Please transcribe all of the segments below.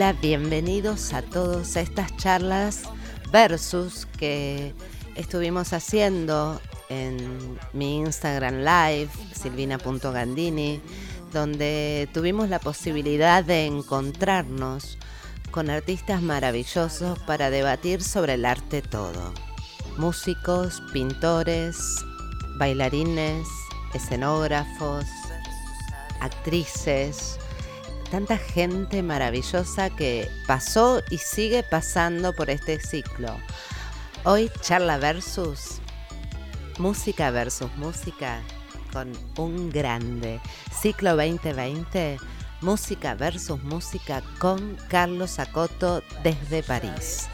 Hola, bienvenidos a todos a estas charlas versus que estuvimos haciendo en mi Instagram Live, silvina.gandini, donde tuvimos la posibilidad de encontrarnos con artistas maravillosos para debatir sobre el arte todo. Músicos, pintores, bailarines, escenógrafos, actrices, tanta gente maravillosa que pasó y sigue pasando por este ciclo. Hoy charla versus música versus música con un grande. Ciclo 2020, música versus música con Carlos Acoto desde París.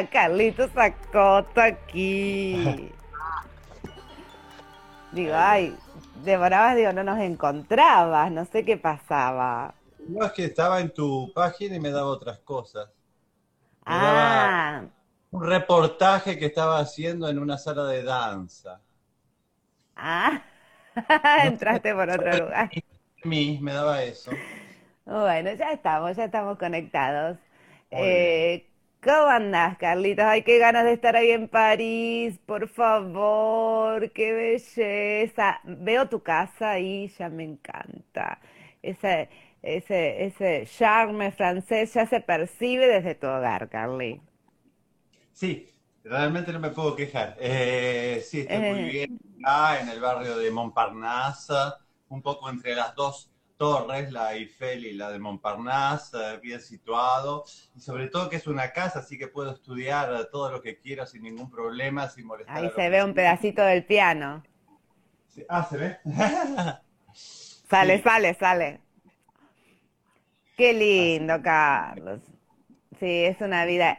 Está Carlitos Acoto aquí. Digo, ay, demorabas, digo, no nos encontrabas, no sé qué pasaba. No, es que estaba en tu página y me daba otras cosas. Me Ah, Un reportaje que estaba haciendo en una sala de danza. ah, entraste por otro lugar. A mí me daba eso. Bueno, ya estamos, ya estamos conectados. Eh, ¿cómo andás, Carlitos? Ay, qué ganas de estar ahí en París, por favor, qué belleza. Veo tu casa y ya me encanta. Ese, ese, ese charme francés ya se percibe desde tu hogar, Carly. Sí, realmente no me puedo quejar. Eh, sí, estoy muy Eh. bien acá en el barrio de Montparnasse, un poco entre las dos torres, la Eiffel y la de Montparnasse, eh, bien situado. Y sobre todo que es una casa, así que puedo estudiar eh, todo lo que quiera sin ningún problema, sin molestar Ahí se ve un pedacito del piano. Sí. Ah, ¿se ve? Sale, Sí. sale, sale. Qué lindo, Carlos. Sí, es una vida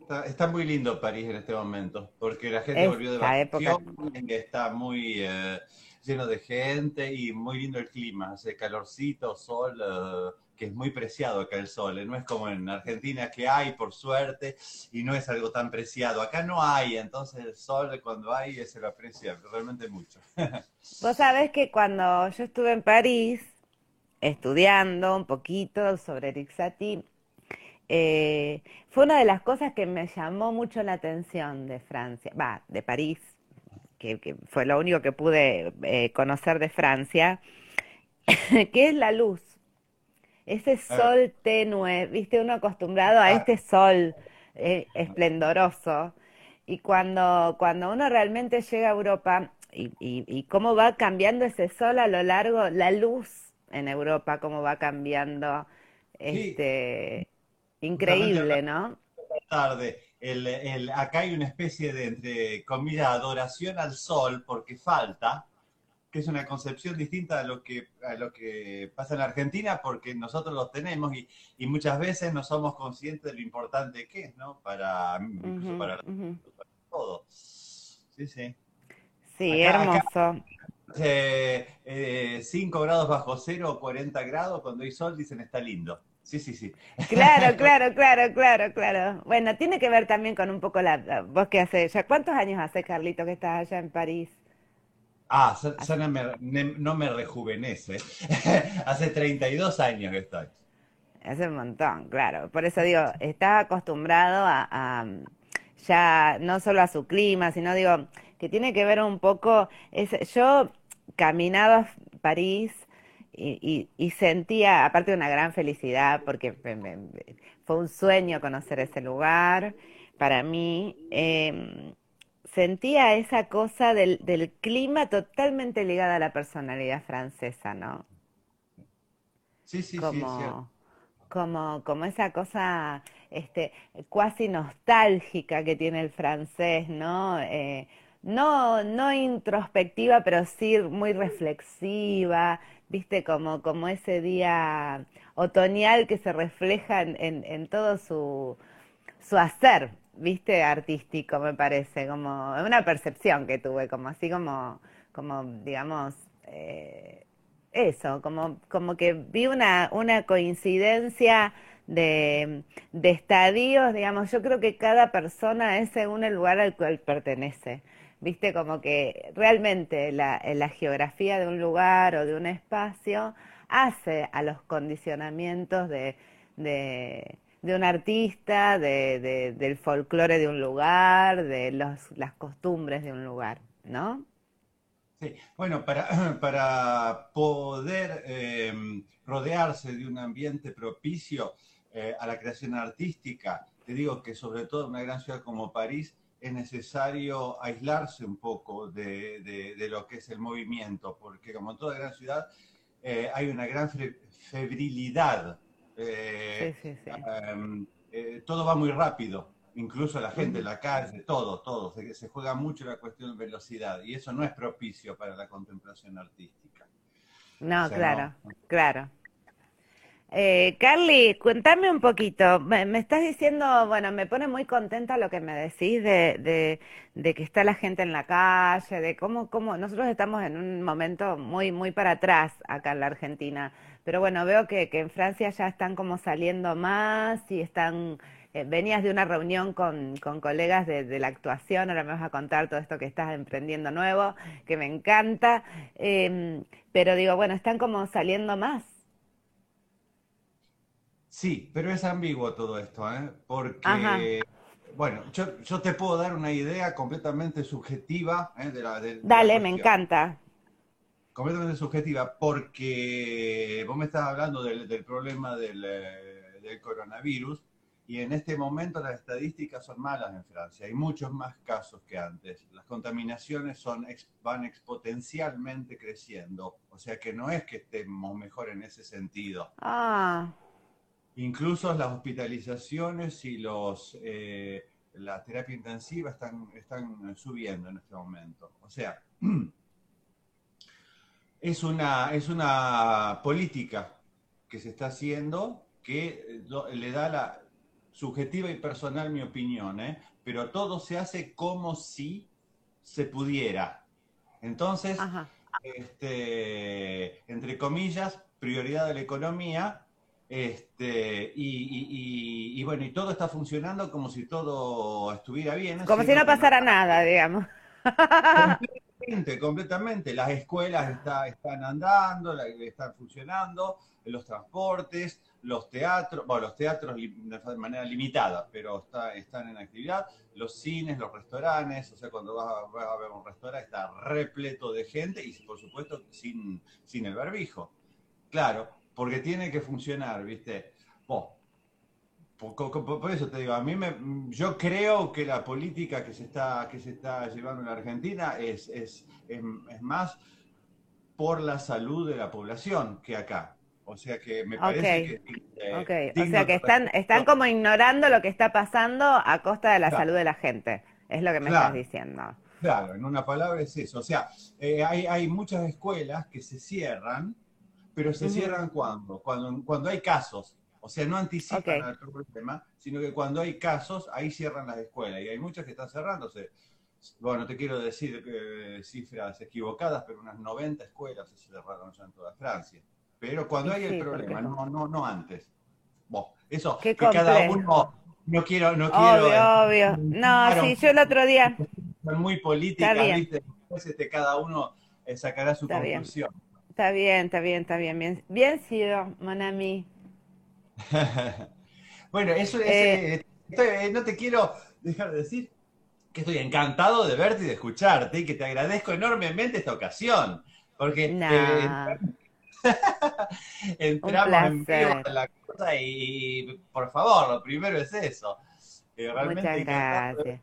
Está, está muy lindo París en este momento, porque la gente volvió de época. vacaciones, que está muy eh, lleno de gente y muy lindo el clima, hace calorcito, sol, eh, que es muy preciado acá el sol, eh, no es como en Argentina que hay, por suerte, y no es algo tan preciado. Acá no hay, entonces el sol cuando hay se lo aprecia realmente mucho. Vos sabés que cuando yo estuve en París estudiando un poquito sobre Eric eh, fue una de las cosas que me llamó mucho la atención de Francia, va, de París, que, que fue lo único que pude eh, conocer de Francia, que es la luz. Ese sol tenue, viste, uno acostumbrado a Ah. este sol eh, esplendoroso. Y cuando, cuando uno realmente llega a Europa y, y- y cómo va cambiando ese sol a lo largo, la luz en Europa, cómo va cambiando, este, increíble, ¿no? tarde. El, el- acá hay una especie de, entre comillas, adoración al sol porque falta, que es una concepción distinta a lo que, a lo que pasa en Argentina porque nosotros los tenemos y, y muchas veces no somos conscientes de lo importante que es, ¿no? Para, incluso para todo. Sí, sí. Sí, Acá- acá- hermoso. 5 grados bajo cero o 40 grados, cuando hay sol dicen está lindo. Sí, sí, sí. Claro, claro, claro, claro, claro. Bueno, tiene que ver también con un poco la, la- vos que hace, ya cuántos años hace, Carlito, que estás allá en París? Ah, Sana no me rejuvenece. Hace 32 años que estoy. Hace un montón, claro. Por eso digo, estás acostumbrado a, a, ya no solo a su clima, sino digo, que tiene que ver un poco, es, yo caminaba París y, y- y sentía, aparte de una gran felicidad, porque me- me- fue un sueño conocer ese lugar para mí, eh, sentía esa cosa del, del clima totalmente ligada a la personalidad francesa, ¿no? Sí, sí, sí. Como, como, como esa cosa este, cuasi nostálgica que tiene el francés, ¿no? Eh, no, no introspectiva, pero sí muy reflexiva, ¿viste? Como, como ese día otoñal que se refleja en, en- en todo su, su hacer, ¿viste? Artístico, me parece, como una percepción que tuve, como así como, como digamos, eh, eso, como, como que vi una, una coincidencia de, de estadios, digamos, yo creo que cada persona es según el lugar al cual pertenece. Viste, como que realmente la, la geografía de un lugar o de un espacio hace a los condicionamientos de, de, un artista, de, de- del folclore de un lugar, de las costumbres de un lugar, ¿no? Sí, bueno, para, para poder eh, rodearse de un ambiente propicio eh, a la creación artística, te digo que sobre todo en una gran ciudad como París es necesario aislarse un poco de, de- de lo que es el movimiento, porque como en toda gran ciudad eh, hay una gran fe- febrilidad. Sí, eh, sí, sí. em, eh, todo va muy rápido, incluso la gente en la calle, todo, todo. Se, se juega mucho la cuestión de velocidad y eso no es propicio para la contemplación artística. O No, sea, claro, no. claro. Eh, Carly, cuéntame un poquito. Me, estás diciendo, bueno, me pone muy contenta lo que me decís de, de, de que está la gente en la calle, de cómo, cómo nosotros estamos en un momento muy, muy para atrás acá en la Argentina. Pero bueno, veo que, que en Francia ya están como saliendo más y están, eh, venías de una reunión con, con colegas de, de la actuación, ahora me vas a contar todo esto que estás emprendiendo nuevo, que me encanta. Em, pero digo, bueno, están como saliendo más. Sí, pero es ambiguo todo esto, ¿eh? Ajá. Porque, bueno, yo, yo te puedo dar una idea completamente subjetiva, ¿eh? de la, de- de la Dale, me encanta. completamente subjetiva, porque vos me estás hablando del, del problema del, eh, del coronavirus y en este momento las estadísticas son malas en Francia. Hay muchos más casos que antes. Las contaminaciones son, van exponencialmente creciendo. O sea que no es que estemos mejor en ese sentido. Ah, Incluso las hospitalizaciones y los, eh, la terapia intensiva están, están subiendo en este momento. O sea, es una, es una política que se está haciendo que eh, le da la subjetiva y personal mi opinión, ¿eh? pero todo se hace como si se pudiera. Entonces, este, entre comillas, prioridad de la economía, este, y, y- y- y bueno, y todo está funcionando como si todo estuviera bien, Como si no pasara nada, digamos. Completamente, completamente. Las escuelas está- están andando, están funcionando, los transportes, los teatros, bueno, los teatros de manera limitada, pero está- están en actividad, los cines, los restaurantes, o sea, cuando vas a, vas a ver un restaurante está repleto de gente y por supuesto sin, sin el barbijo. Claro, porque tiene que funcionar, ¿viste? Vos, por, por- por eso te digo, a mí me, yo creo que la política que se está, que se está llevando en la Argentina es, es, es, es más por la salud de la población que acá. O sea que me parece Ok, que eh, ok. O sea que están, están como ignorando lo que está pasando a costa de la Claro, salud de la gente. Es lo que me estás diciendo. claro, en una palabra es eso. O sea, eh, hay, hay muchas escuelas que se cierran, pero se cierran cuando, cuando, cuando hay casos. O sea, no anticipan al problema, sino que cuando hay casos, ahí cierran las escuelas. Y hay muchas que están cerrándose. Bueno, no te quiero decir eh, cifras equivocadas, pero unas 90 escuelas se cerraron ya en toda Francia. Pero cuando y hay el sí, problema, no, no, no antes. Bueno, eso, que cada uno, no quiero, no quiero, Obvio, eh, obvio. No, claro, sí, yo el otro día, son muy políticas, bien, ¿viste? Después, este, cada uno eh, sacará su está bien, conclusión. Está bien, está bien, está bien, bien, bien sido, mon ami. Bueno, eso es, Eh, estoy- eh, no te quiero dejar de decir que estoy encantado de verte y de escucharte y que te agradezco enormemente esta ocasión, porque eh, nah, entramos en vivo en la cosa y, por favor, lo primero es eso. Eh, realmente Muchas gracias.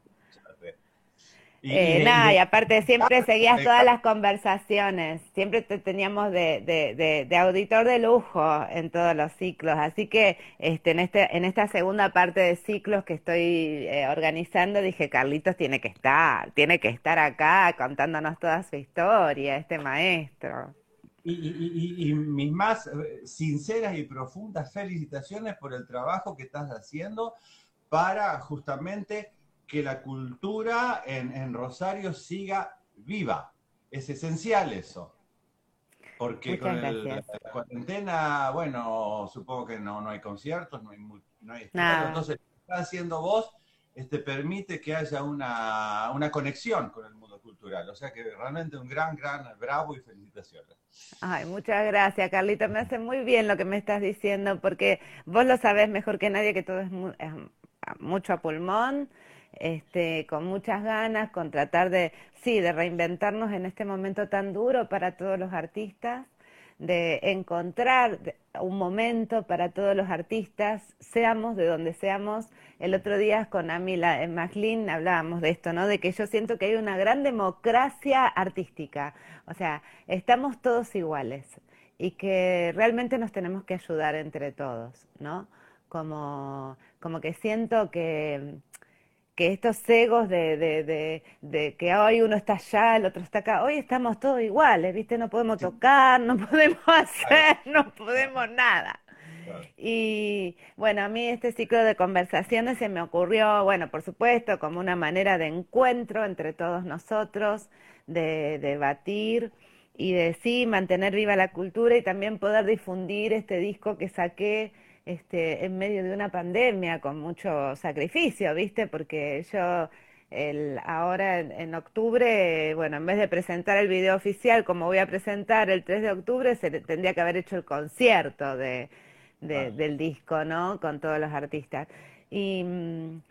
Escucharte. Y, Eh, y- nada, y- y aparte siempre seguías todas Exacto. las conversaciones, siempre te teníamos de, de, de, de auditor de lujo en todos los ciclos, así que este, en este, en esta segunda parte de ciclos que estoy eh, organizando, dije, Carlitos tiene que estar, tiene que estar acá contándonos toda su historia, este maestro. Y, y- y- y mis más eh, sinceras y profundas felicitaciones por el trabajo que estás haciendo para justamente que la cultura en, en Rosario siga viva. Es esencial eso. Porque Muchas con el- la cuarentena, bueno, supongo que no, no hay conciertos, no hay, no hay. Entonces, lo que estás haciendo vos este, permite que haya una, una conexión con el mundo cultural. O sea que realmente un gran, gran bravo y felicitaciones. Ay, muchas gracias, Carlito. Me hace muy bien lo que me estás diciendo, porque vos lo sabés mejor que nadie que todo es, mu- es mucho a pulmón, este, con muchas ganas, con tratar de, sí, de reinventarnos en este momento tan duro para todos los artistas, de encontrar un momento para todos los artistas, seamos de donde seamos. El otro día con Amila en Maslin hablábamos de esto, ¿no? De que yo siento que hay una gran democracia artística. O sea, estamos todos iguales y que realmente nos tenemos que ayudar entre todos, ¿no? Como, como que siento que, que estos egos de, de, de, de que hoy uno está allá, el otro está acá, hoy estamos todos iguales, ¿viste? No podemos tocar, no podemos hacer, no podemos nada. Y bueno, a mí este ciclo de conversaciones se me ocurrió, bueno, por supuesto, como una manera de encuentro entre todos nosotros, de debatir y de sí mantener viva la cultura y también poder difundir este disco que saqué este, en medio de una pandemia con mucho sacrificio, ¿viste? Porque yo el, ahora en, en octubre, bueno, en vez de presentar el video oficial como voy a presentar el 3 de octubre, se tendría que haber hecho el concierto de, del disco, ¿no? Con todos los artistas. Y mm,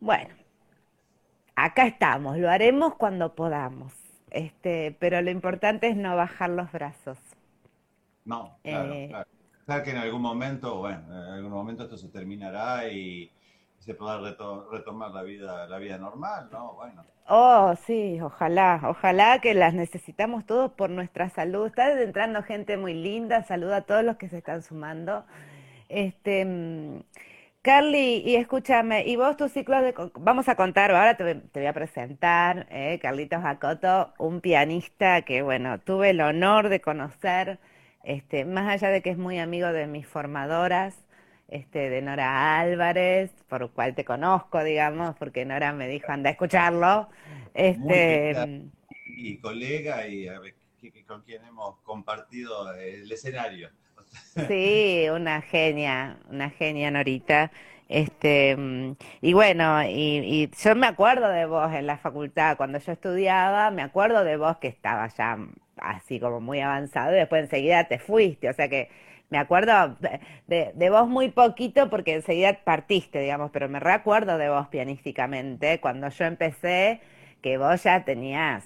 bueno, acá estamos, lo haremos cuando podamos. Este, pero lo importante es no bajar los brazos. No, claro, Eh, claro. Claro que en algún momento, bueno, en algún momento esto se terminará y se podrá reto- retomar la vida, la vida normal, ¿no? Bueno, Oh, sí, ojalá, ojalá que las necesitamos todos por nuestra salud. Está entrando gente muy linda, saluda a todos los que se están sumando. Este, mm, Carly, y escúchame, y vos tu ciclo de... Vamos a contar, ahora te, voy a presentar, eh, Carlitos Jacoto, un pianista que, bueno, tuve el honor de conocer, este, más allá de que es muy amigo de mis formadoras, este, de Nora Álvarez, por lo cual te conozco, digamos, porque Nora me dijo, anda a escucharlo. Este, bien, y colega y a ver, con quien hemos compartido el escenario. Sí, una genia, una genia Norita. Este, mm, y bueno, y, y yo me acuerdo de vos en la facultad, cuando yo estudiaba, me acuerdo de vos que estaba ya así como muy avanzado y después enseguida te fuiste, o sea que me acuerdo de, de- vos muy poquito porque enseguida partiste, digamos, pero me recuerdo de vos pianísticamente cuando yo empecé, que vos ya tenías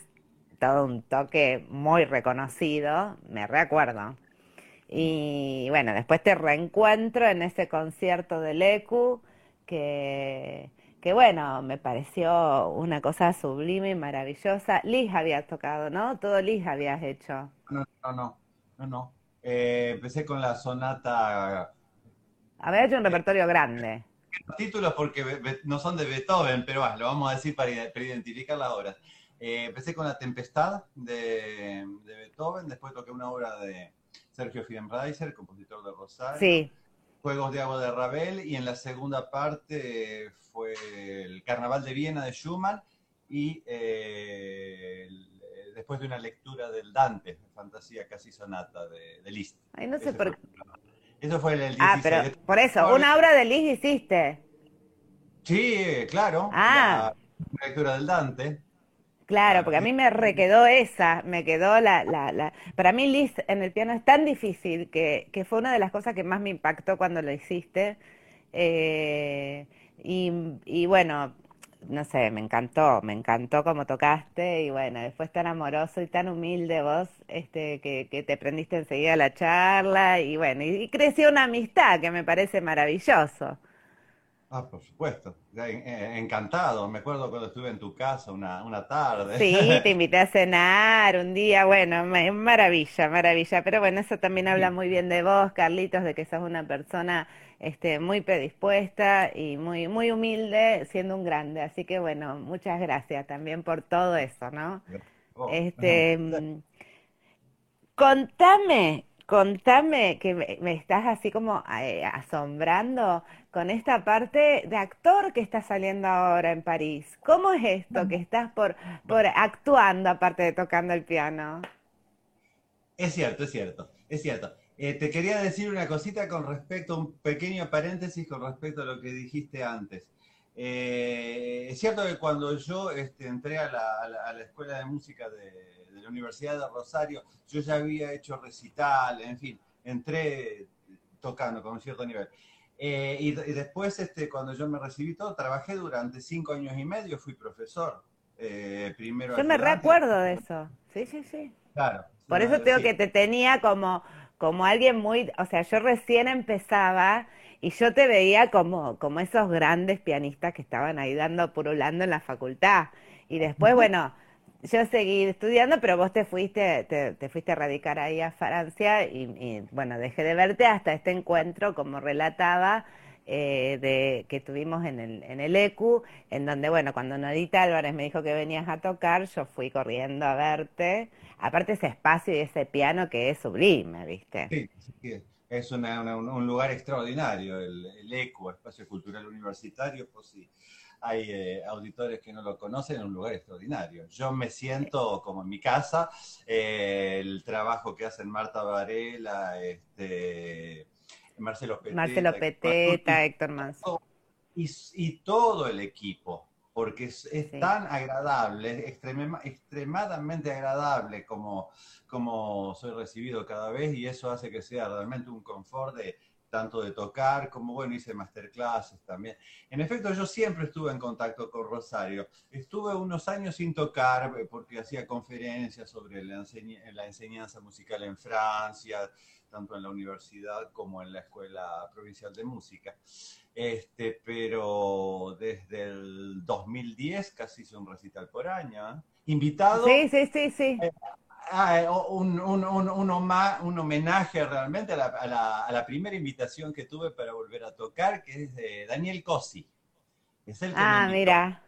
todo un toque muy reconocido, me recuerdo. Y bueno, después te reencuentro en ese concierto del ECU, que, que bueno, me pareció una cosa sublime y maravillosa. Liz habías tocado, ¿no? Todo Liz habías hecho. No, no, no, no, no. Eh, empecé con la sonata, Habías hecho un repertorio grande. títulos porque no son de Beethoven, pero lo vamos a decir para, ide- para identificar las obras. Eh, empecé con La Tempestad de, de Beethoven, después toqué una obra de Sergio Fidenreiser, compositor de Rosario. Sí, Juegos de Agua de Ravel y en la segunda parte eh, fue el Carnaval de Viena de Schumann y eh, el- eh, después de una lectura del Dante, Fantasía casi sonata de, de Liszt. ay, no sé Ese por fue- Eso fue el, el Ah, 16. pero por eso, una obra de Liz hiciste. Sí, claro. Ah. La lectura del Dante. Claro, porque a mí me requedó esa, me quedó la, la, la... Para mí Liz en el piano es tan difícil que, que fue una de las cosas que más me impactó cuando lo hiciste. Eh, y, y bueno, no sé, me encantó, me encantó cómo tocaste y bueno, después tan amoroso y tan humilde vos, este, que, que te prendiste enseguida la charla y bueno, y, y creció una amistad que me parece maravilloso. Ah, por supuesto. Eh, Encantado. Me acuerdo cuando estuve en tu casa una, una tarde. Sí, te invité a cenar un día, bueno, ma- maravilla, maravilla. Pero bueno, eso también habla muy bien de vos, Carlitos, de que sos una persona este, muy predispuesta y muy, muy humilde, siendo un grande. Así que bueno, muchas gracias también por todo eso, ¿no? Oh, Este, mm, contame, contame que me, estás así como eh, asombrando con esta parte de actor que está saliendo ahora en París. ¿Cómo es esto que estás por, por actuando aparte de tocando el piano? Es cierto, es cierto, es cierto. Eh, te quería decir una cosita con respecto, un pequeño paréntesis con respecto a lo que dijiste antes. Eh, es cierto que cuando yo este, entré a la, Escuela de Música de la Universidad de Rosario, yo ya había hecho recital, en fin, entré tocando con un cierto nivel. Eh, y, y después, este, cuando yo me recibí todo, trabajé durante cinco años y medio, fui profesor. eh, primero Yo me recuerdo de eso. Sí, sí, sí. Claro. Por eso te digo Sí. que te tenía como, como alguien muy, o sea, yo recién empezaba y yo te veía como, como esos grandes pianistas que estaban ahí dando, purulando en la facultad. Y después, bueno, yo seguí estudiando, pero vos te fuiste, te, te fuiste a radicar ahí a Francia y, bueno, dejé de verte hasta este encuentro, como relataba, eh, de, que tuvimos en el, en el ECU, en donde, bueno, cuando Nodita Álvarez me dijo que venías a tocar, yo fui corriendo a verte. Aparte ese espacio y ese piano que es sublime, ¿viste? Sí, sí, es una- un, lugar extraordinario, el, el ECO, Espacio Cultural Universitario, por si hay eh, auditores que no lo conocen, es un lugar extraordinario. Yo me siento como en mi casa, eh, el trabajo que hacen Marta Varela, este, Marcelo Peteta, Marcelo Peteta, Héctor Manso. y, y todo el equipo, porque es, es Sí. tan agradable, extrema- extremadamente agradable como, como soy recibido cada vez y eso hace que sea realmente un confort de tanto de tocar como, bueno, hice masterclasses también. En efecto, yo siempre estuve en contacto con Rosario. Estuve unos años sin tocar eh, porque hacía conferencias sobre la, enseña- la enseñanza musical en Francia, tanto en la universidad como en la Escuela Provincial de Música. Este, pero desde el 2010 casi hice un recital por año. ¿eh? Invitado Sí, sí, sí, sí. Eh, un, un- un- un un homenaje realmente a la, a la- a la primera invitación que tuve para volver a tocar, que es de Daniel Cosi. Es el que Ah, me invitó mira.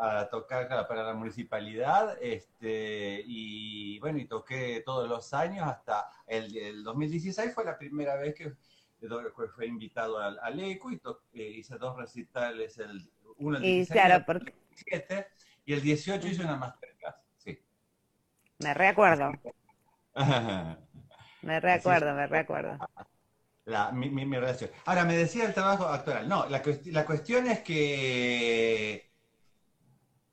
a tocar para la municipalidad. Este, y bueno, y toqué todos los años hasta el, el 2016 fue la primera vez que fue, invitado al, al ECO y to- eh, hice dos recitales, el, uno el Y 16 claro, y el porque 17, y el 18 hice una masterclass. Me recuerdo, me recuerdo, me recuerdo. La- mi, mi- mi relación. Ahora, me decía el trabajo actoral. No, la, la cuestión es que,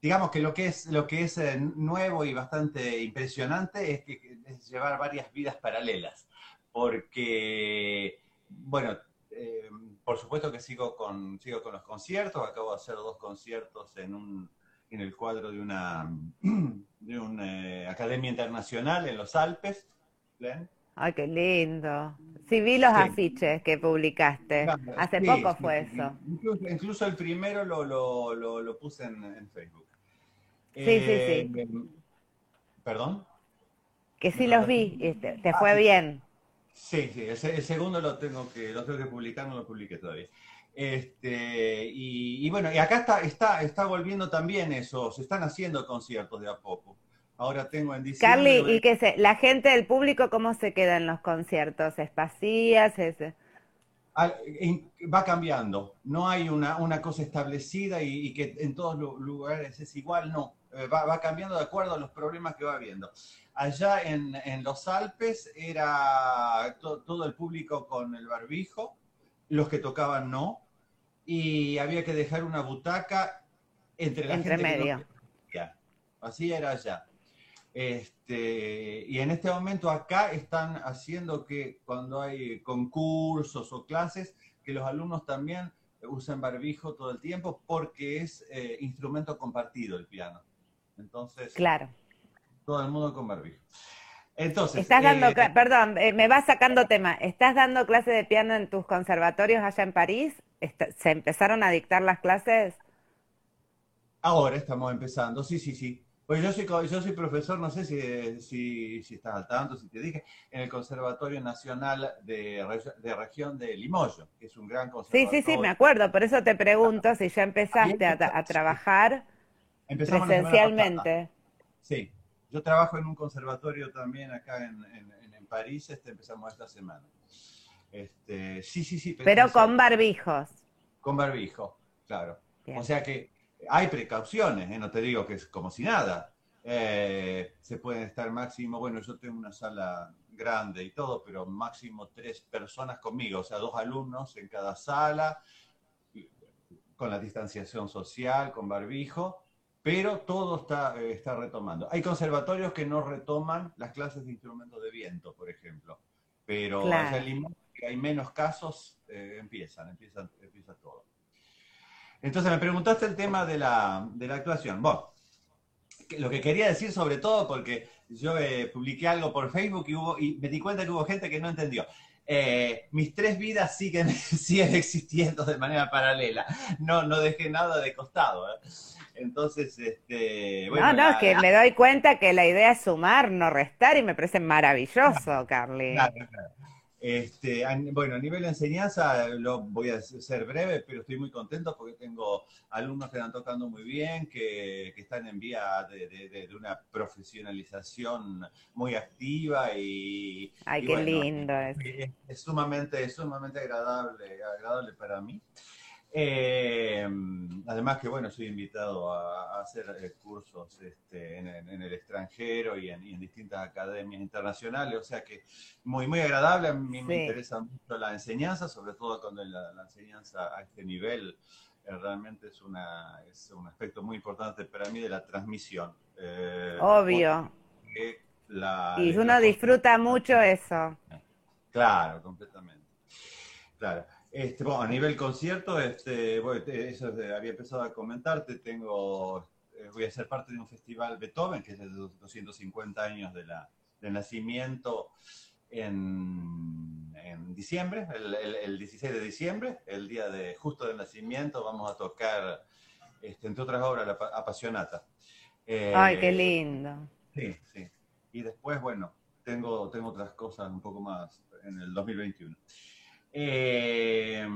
digamos que lo que es, lo que es eh, nuevo y bastante impresionante es que es llevar varias vidas paralelas. Porque, bueno, eh, por supuesto que sigo con, sigo con los conciertos. Acabo de hacer dos conciertos en un, en el cuadro de una, de una eh, academia internacional en los Alpes. ¿ven? Ay, qué lindo. Sí, vi los Sí. afiches que publicaste. Claro, Hace sí, poco fue sí. eso. Incluso, incluso el primero lo, lo, lo, lo puse en, en Facebook. Sí, sí, sí. ¿Perdón? Que sí los vi y te, te fue bien. Sí, sí, el segundo lo tengo que, lo tengo que publicar, no lo publiqué todavía. Este, y, y bueno, y acá está, está, está volviendo también eso, se están haciendo conciertos de a poco. Ahora tengo en diciembre. Carly, ¿y qué sé? ¿La gente del público cómo se queda en los conciertos? ¿Es? ¿Es... Va cambiando. No hay una, una cosa establecida y, y que en todos los lugares es igual, no. Eh, va, va cambiando de acuerdo a los problemas que va habiendo. Allá en, en los Alpes era to- todo el público con el barbijo, los que tocaban no, y había que dejar una butaca entre la Entre gente que no medio. Así era allá. Este, y en este momento acá están haciendo que cuando hay concursos o clases, que los alumnos también usen barbijo todo el tiempo porque es eh, instrumento compartido el piano. Entonces, Claro. todo el mundo con barbijo. Entonces, Estás dando, eh, perdón, eh, me vas sacando tema. ¿Estás dando clase de piano en tus conservatorios allá en París? Está- ¿se empezaron a dictar las clases? Ahora estamos empezando, sí, sí, sí. Pues yo soy, yo soy profesor, no sé si, si, si estás al tanto, si te dije, en el Conservatorio Nacional de, Re- de Región de Limoyo, que es un gran Sí, conservatorio. sí, sí, me acuerdo, por eso te pregunto si ya empezaste a, tra- a trabajar Empezamos presencialmente. Sí, yo trabajo en un conservatorio también acá en- en París, este, empezamos esta semana. Este, sí, sí, sí. Pero con barbijos. Con barbijo, claro. Bien. O sea que hay precauciones, ¿eh? no te digo que es como si nada. Eh, se pueden estar máximo, bueno, yo tengo una sala grande y todo, pero máximo tres personas conmigo, o sea, dos alumnos en cada sala, con la distanciación social, con barbijo, pero todo está, eh, está retomando. Hay conservatorios que no retoman las clases de instrumentos de viento, por ejemplo, pero Claro. allá en Limón, que hay menos casos, eh, empiezan, empiezan, empieza todo. Entonces me preguntaste el tema de la, de la actuación. Bueno, lo que quería decir sobre todo, porque yo eh, publiqué algo por Facebook y, hubo, y me di cuenta que hubo gente que no entendió. Eh, mis tres vidas siguen, siguen existiendo de manera paralela. No, no dejé nada de costado. ¿eh? Entonces, este, bueno, no, no, la- que me doy cuenta que la idea es sumar, no restar, y me parece maravilloso, Carly. Claro, claro. Este, bueno, a nivel de enseñanza lo voy a ser breve, pero estoy muy contento porque tengo alumnos que están tocando muy bien, que, que están en vía de, de- de- de una profesionalización muy activa y, Ay, y qué bueno, lindo es. es, es sumamente, es sumamente agradable, agradable para mí. Eh, además que, bueno, soy invitado a, a hacer eh, cursos este, en, en- el extranjero y en, y en distintas academias internacionales, o sea que muy, muy agradable. A mí me Sí. interesa mucho la enseñanza, sobre todo cuando la, la enseñanza a este nivel eh, realmente es, una, es un aspecto muy importante para mí de la transmisión. Eh, Obvio. la- Y la- uno disfruta mucho eso. Claro, completamente. Claro. Este, bueno, a nivel concierto, este, bueno, eso había empezado a comentarte, tengo, eh, voy a ser parte de un festival Beethoven, que es de los 250 años de la, del nacimiento en, en diciembre, el, el- el 16 de diciembre, el día de justo del nacimiento, vamos a tocar, este, entre otras obras, la Pa- Apasionata. Eh, Ay, qué lindo. Sí, sí. Y después, bueno, tengo, tengo otras cosas un poco más en el 2021. Eh,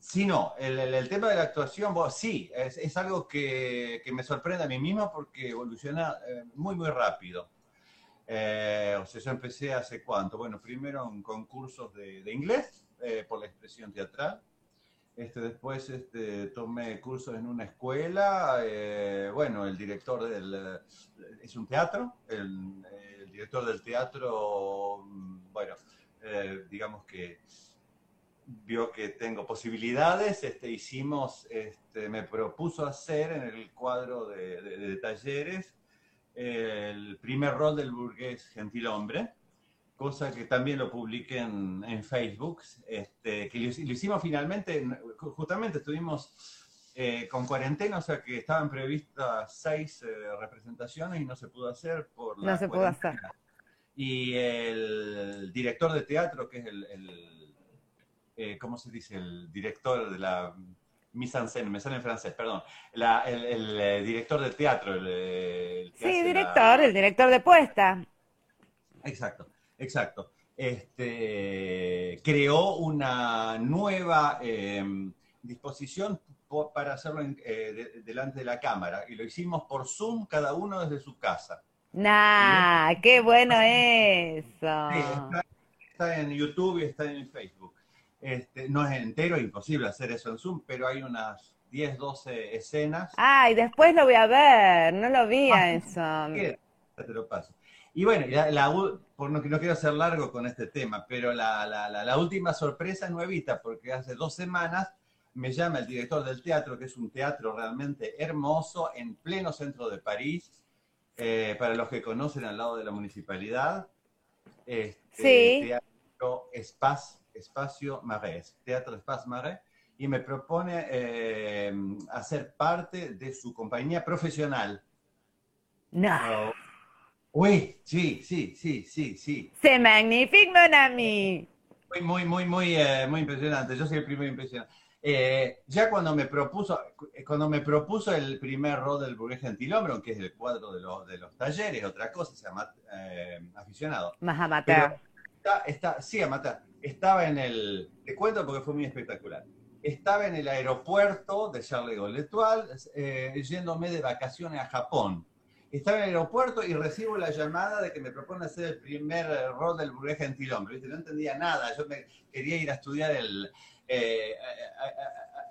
sí, no, el, tema de la actuación, sí, es, algo que, me sorprende a mí mismo porque evoluciona eh, muy, muy rápido. Eh, o sea, yo empecé hace cuánto, bueno, primero en concursos de, inglés eh, por la expresión teatral. Este, después este, tomé cursos en una escuela. bueno, el director del. Es un teatro. El, el director del teatro, mm, bueno, eh, digamos que vio que tengo posibilidades. Este, hicimos, este, me propuso hacer en el cuadro de, de- de talleres el primer rol del burgués gentilhombre cosa que también lo publiqué en, en Facebook, este, que lo, lo hicimos finalmente, en- justamente estuvimos eh, con cuarentena, o sea que estaban previstas seis eh, representaciones y no se pudo hacer por la No se pudo cuarentena. Y el director de teatro, que es el, el, eh, ¿cómo se dice? El director de la mise en scène, me sale en francés, perdón. La- el, el, eh, director de teatro. El, eh, Sí, la- director, el director de puesta. Exacto, exacto. Este, creó una nueva eh, disposición po- para hacerlo en- eh, de- delante de la cámara y lo hicimos por Zoom, cada uno desde su casa. Nah, qué bueno eso. Sí, está, está en YouTube y está en Facebook. Este, no es entero, imposible hacer eso en Zoom, pero hay unas 10, 12 escenas. Ay, después lo voy a ver, no lo vi a eso. Queda, te lo paso. Y bueno, la, la por no, que no quiero ser largo con este tema, pero la- la última sorpresa es nuevita, porque hace dos semanas me llama el director del teatro, que es un teatro realmente hermoso, en pleno centro de París, eh, para los que conocen al lado de la municipalidad. Este, Sí. Teatro Espace, Espacio Marais, Teatro Espace Marais, y me propone eh, hacer parte de su compañía profesional. No. Uy, sí, sí, sí, sí, sí. C'est magnifique, mon ami. Muy, muy, muy, muy, eh, muy impresionante. Yo soy el primero impresionante. Eh, ya cuando me propuso, cuando me propuso el primer rol del burgués gentilhombre, que es el cuadro de los, de los talleres, otra cosa, se llama eh, aficionado. Más amateur. Está, está, sí, amateur. Estaba en el, te cuento porque fue muy espectacular. Estaba en el aeropuerto de Charles de Gaulle l'Étoile, eh, yéndome de vacaciones a Japón. Estaba en el aeropuerto y recibo la llamada de que me proponen hacer el primer rol del burgués gentilhombre. ¿viste? No entendía nada. Yo me quería ir a estudiar el, eh, a,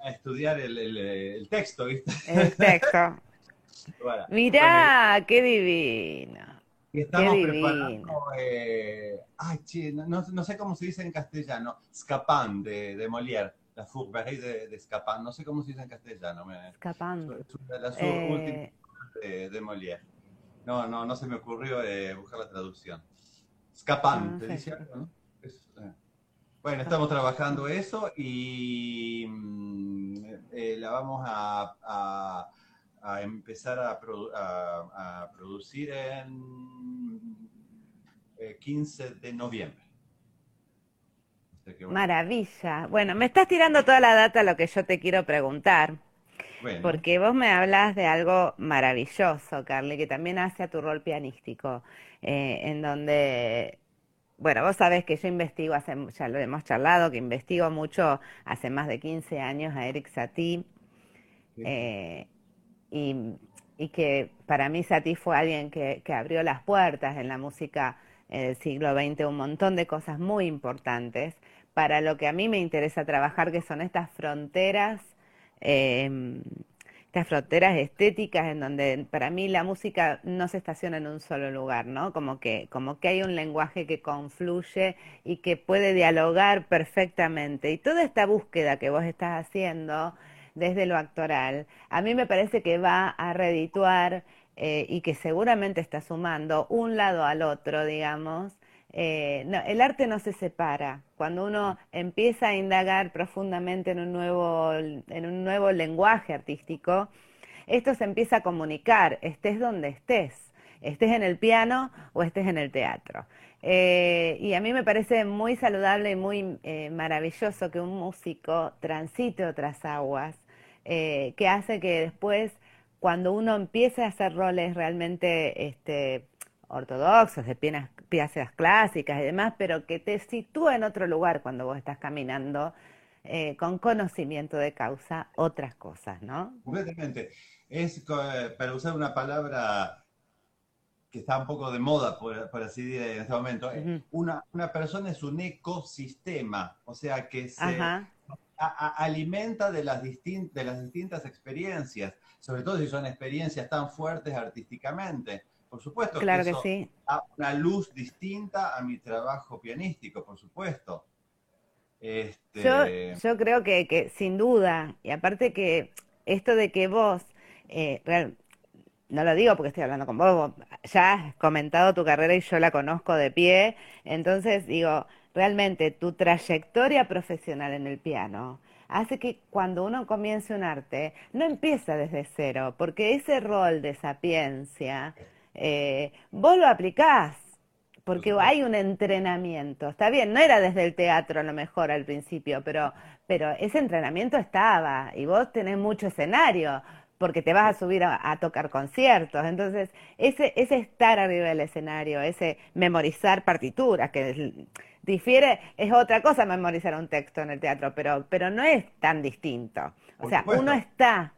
a- a estudiar el, el- el texto, ¿viste? El texto. Bueno, Mirá, qué divino. y estamos preparando, eh, ay, che, no, no- no sé cómo se dice en castellano, Scapin de, de Molière, la Fourberie de, de Scapin, no sé cómo se dice en castellano, una de las Eh, de, de Molière. No, no, no se me ocurrió eh, buscar la traducción. Scapin, No te sé. dice algo, ¿no? Es, eh. Bueno, estamos trabajando eso y mm, eh, la vamos a, a- a empezar a, produ- a- a producir en eh, 15 de noviembre. Bueno, Maravilla. Bueno, me estás tirando toda la data a lo que yo te quiero preguntar, bueno. porque vos me hablas de algo maravilloso, Carly, que también hace a tu rol pianístico, eh, en donde, bueno, vos sabés que yo investigo, hace, ya lo hemos charlado, que investigo mucho hace más de 15 años a Eric Satie. Sí. eh, y, y que para mí Satie fue alguien que, que abrió las puertas en la música del siglo XX, un montón de cosas muy importantes para lo que a mí me interesa trabajar, que son estas fronteras, eh, estas fronteras estéticas en donde para mí la música no se estaciona en un solo lugar, ¿no? Como que, como que hay un lenguaje que confluye y que puede dialogar perfectamente. Y toda esta búsqueda que vos estás haciendo desde lo actoral, a mí me parece que va a redituar eh, y que seguramente está sumando un lado al otro, digamos. Eh, no, el arte no se separa. Cuando uno empieza a indagar profundamente en un nuevo, en un nuevo lenguaje artístico, esto se empieza a comunicar, estés donde estés, estés en el piano o estés en el teatro. Eh, y a mí me parece muy saludable y muy eh, maravilloso que un músico transite otras aguas, eh, que hace que después, cuando uno empiece a hacer roles realmente este, ortodoxos, de piezas, piezas clásicas y demás, pero que te sitúa en otro lugar cuando vos estás caminando eh, con conocimiento de causa otras cosas, ¿no? Completamente. Es, co- para usar una palabra que está un poco de moda, por, por así decir, en este momento, eh, Ujú. una, una persona es un ecosistema, o sea, que se a- a- alimenta de las, distin- de las distintas experiencias, sobre todo si son experiencias tan fuertes artísticamente. Por supuesto claro que eso sí. da una luz distinta a mi trabajo pianístico, por supuesto. Este, Yo, yo creo que, que sin duda, y aparte que esto de que vos, eh, real- no lo digo porque estoy hablando con vos, vos ya has comentado tu carrera y yo la conozco de pie, entonces digo, realmente tu trayectoria profesional en el piano hace que cuando uno comience un arte, no empieza desde cero, porque ese rol de sapiencia, eh, vos lo aplicás. Porque hay un entrenamiento, está bien, no era desde el teatro a lo mejor al principio, pero, pero ese entrenamiento estaba y vos tenés mucho escenario, porque te vas a subir a, a tocar conciertos. Entonces, ese, ese estar arriba del escenario, ese memorizar partituras, que es- difiere, es otra cosa memorizar un texto en el teatro, pero, pero no es tan distinto. O sea, uno está,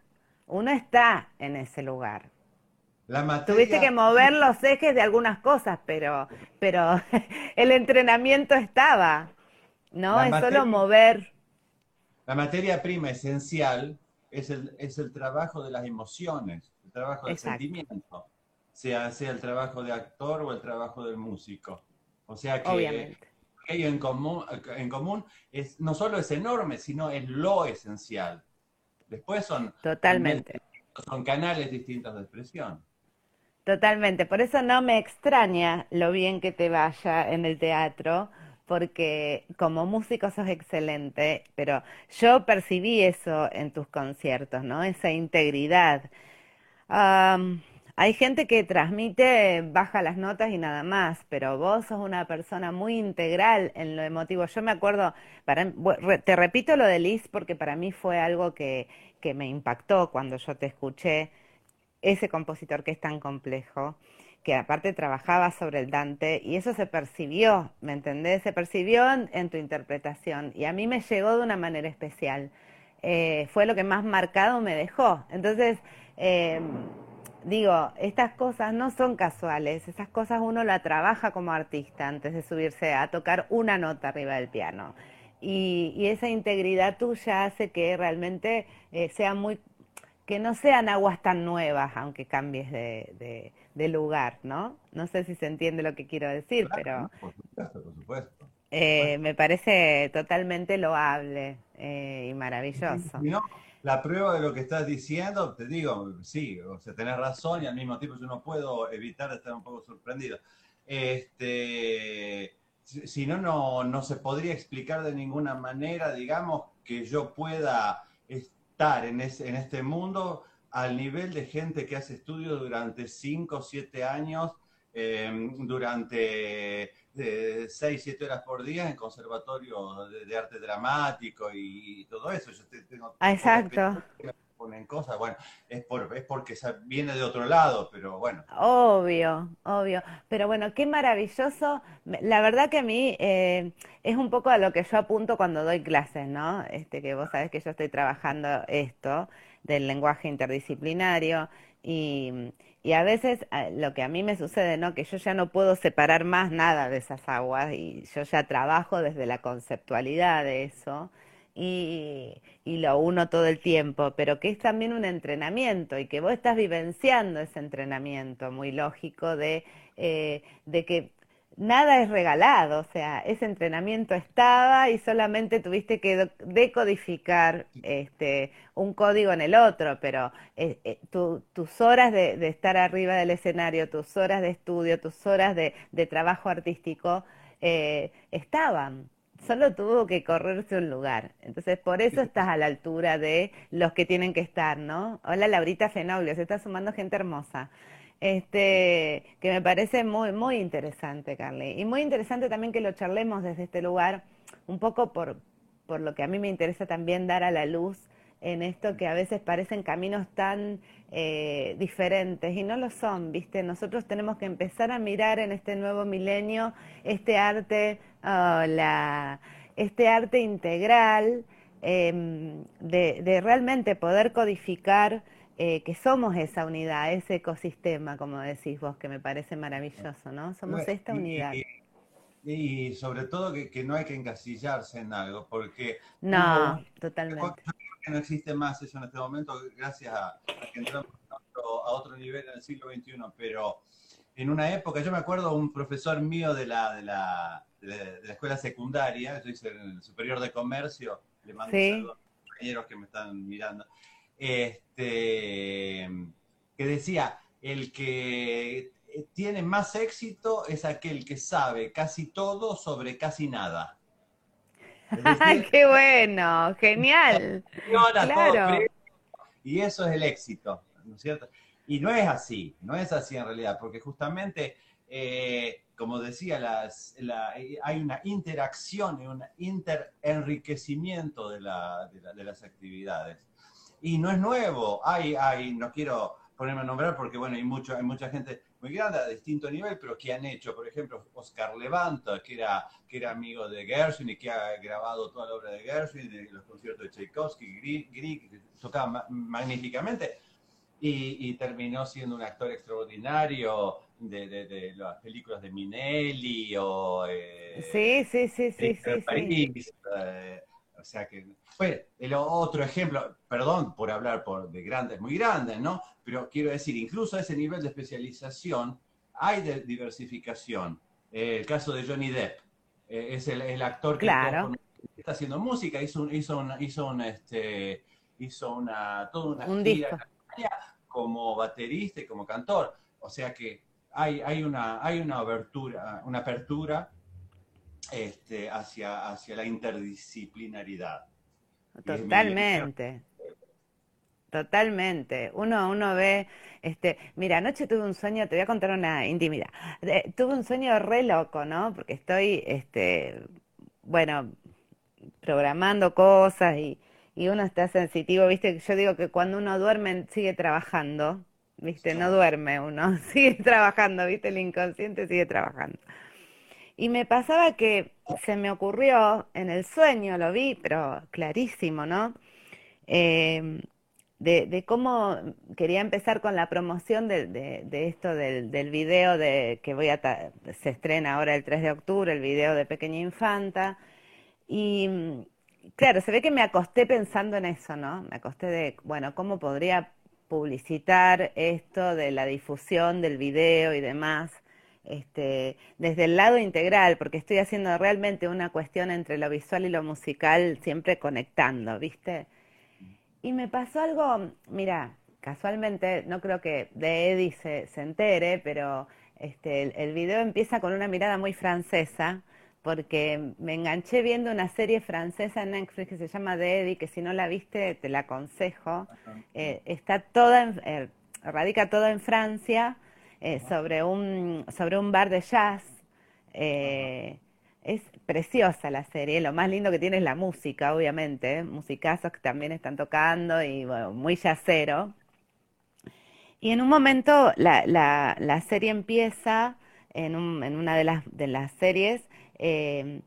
uno está en ese lugar. La materia, Tuviste que mover los ejes de algunas cosas, pero, pero el entrenamiento estaba, ¿no? La es materia- solo mover. la materia prima esencial es el, es el trabajo de las emociones, el trabajo del Exacto. sentimiento, sea, sea el trabajo de actor o el trabajo del músico. O sea que Obviamente. aquello en común, en común es, no solo es enorme, sino es lo esencial. Después son, Totalmente. son canales distintos de expresión. Totalmente. Por eso no me extraña lo bien que te vaya en el teatro, porque como músico sos excelente, pero yo percibí eso en tus conciertos, ¿no? Esa integridad. Am, hay gente que transmite, baja las notas y nada más, pero vos sos una persona muy integral en lo emotivo. Yo me acuerdo, para, te repito lo de Liz porque para mí fue algo que, que me impactó cuando yo te escuché, ese compositor que es tan complejo, que aparte trabajaba sobre el Dante y eso se percibió, ¿me entendés? Se percibió en, tu interpretación y a mí me llegó de una manera especial. Eh, fue lo que más marcado me dejó. Entonces, eh, digo, estas cosas no son casuales, esas cosas uno la trabaja como artista antes de subirse a tocar una nota arriba del piano. Y, y esa integridad tuya hace que realmente eh, sea muy, que no sean aguas tan nuevas, aunque cambies de, de- de lugar, ¿no? No sé si se entiende lo que quiero decir, pero por supuesto, por supuesto. eh, me parece totalmente loable eh, y maravilloso. Si no, la prueba de lo que estás diciendo, te digo, sí, o sea, tenés razón y al mismo tiempo yo no puedo evitar estar un poco sorprendido. Este, si si no, no, no se podría explicar de ninguna manera, digamos, que yo pueda estar en, ese- en este mundo al nivel de gente que hace estudios durante 5 o 7 años, eh, durante 6, 7 horas por día en conservatorio de, de arte dramático y, todo eso. Yo te- tengo Ah, exacto. Ponen cosas, bueno, es, por, es porque viene de otro lado, pero bueno. Obvio, obvio. Pero bueno, qué maravilloso. La verdad que a mí eh, es un poco a lo que yo apunto cuando doy clases, ¿no? Este, que vos sabés que yo estoy trabajando esto del lenguaje interdisciplinario y, y a veces eh, lo que a mí me sucede, ¿no? Que yo ya no puedo separar más nada de esas aguas y yo ya trabajo desde la conceptualidad de eso y, lo uno todo el tiempo, pero que es también un entrenamiento y que vos estás vivenciando ese entrenamiento muy lógico de, eh, de que nada es regalado, o sea, ese entrenamiento estaba y solamente tuviste que decodificar este, un código en el otro, pero eh, eh, tu- tus horas de, de estar arriba del escenario, tus horas de estudio, tus horas de, de trabajo artístico eh, estaban. Solo tuvo que correrse un lugar. Entonces, por eso estás a la altura de los que tienen que estar, ¿no? Hola, Laurita Fenoglio, se está sumando gente hermosa. Este, que me parece muy, muy interesante, Carly. Y muy interesante también que lo charlemos desde este lugar, un poco por, por lo que a mí me interesa también dar a la luz en esto que a veces parecen caminos tan eh, diferentes y no lo son, ¿viste? Nosotros tenemos que empezar a mirar en este nuevo milenio este arte, hola, este arte integral em, de, de realmente poder codificar eh, que somos esa unidad, ese ecosistema, como decís vos, que me parece maravilloso, ¿no? Somos esta unidad. Y, y sobre todo que, que no hay que encasillarse en algo, porque No, totalmente. Que no existe más eso en este momento, gracias a, que entramos a otro, nivel en el siglo XXI, pero en una época, yo me acuerdo un profesor mío de la, de la, de la, escuela secundaria, yo hice el superior de comercio, le mando Sí. un saludo a los compañeros que me están mirando, este, que decía, el que tiene más éxito es aquel que sabe casi todo sobre casi nada. Es ¡Ay, decir, qué bueno! ¡Genial! Claro. y eso es el éxito, ¿no es cierto? Y no es así, no es así en realidad, porque justamente, eh, como decía, las, la- hay una interacción y un interenriquecimiento de, la- de la- de las actividades. Y no es nuevo, hay, hay, no quiero ponerme a nombrar porque, bueno, hay, mucho, hay mucha gente muy grande a distinto nivel, pero que han hecho, por ejemplo, Oscar Levanta, que era, que era amigo de Gershwin y que ha grabado toda la obra de Gershwin, de los conciertos de Tchaikovsky, Grieg, que tocaba ma- magníficamente, y, y terminó siendo un actor extraordinario de, de- de las películas de Minelli o... eh, Sí, sí, sí, sí, sí. París, eh, o sea que, bueno, el otro ejemplo, perdón por hablar por, de grandes, muy grandes, ¿no? Pero quiero decir, incluso a ese nivel de especialización hay de diversificación. Eh, el caso de Johnny Depp, eh, es el, el actor que Claro. está haciendo música, hizo, un- hizo, una, hizo, un, este, hizo una, toda una Un gira como baterista y como cantor. O sea que hay, hay, una, hay una abertura, una apertura este, hacia, hacia la interdisciplinaridad. Totalmente. Totalmente. Uno, uno ve, este, mira, anoche tuve un sueño, te voy a contar una intimidad. Eh, tuve un sueño re loco, ¿no? Porque estoy, este, bueno, programando cosas y, y uno está sensitivo, viste, yo digo que cuando uno duerme sigue trabajando, viste, no duerme uno, sigue trabajando, viste, el inconsciente sigue trabajando. Y me pasaba que se me ocurrió en el sueño, lo vi, pero clarísimo, ¿no? Eh, de, de cómo quería empezar con la promoción de, de- de esto del, del video de que voy a se estrena ahora el 3 de octubre, el video de Pequeña Infanta. Y mm, claro, se ve que me acosté pensando en eso, ¿no? Me acosté de, bueno, ¿cómo podría publicitar esto de la difusión del video y demás? Este, desde el lado integral, porque estoy haciendo realmente una cuestión entre lo visual y lo musical, siempre conectando, ¿viste? Y me pasó algo, mira, casualmente, no creo que de Eddie se, se entere, pero este, el, el video empieza con una mirada muy francesa, porque me enganché viendo una serie francesa en Netflix que se llama The Eddie, que si no la viste te la aconsejo. Eh, está toda, en- eh, radica toda en Francia, eh, sobre un, sobre un bar de jazz. Eh, es preciosa la serie, lo más lindo que tiene es la música, obviamente, musicazos que también están tocando y bueno, muy jazzero. Y en un momento la, la- la serie empieza en, un- en una de las, de las series eh,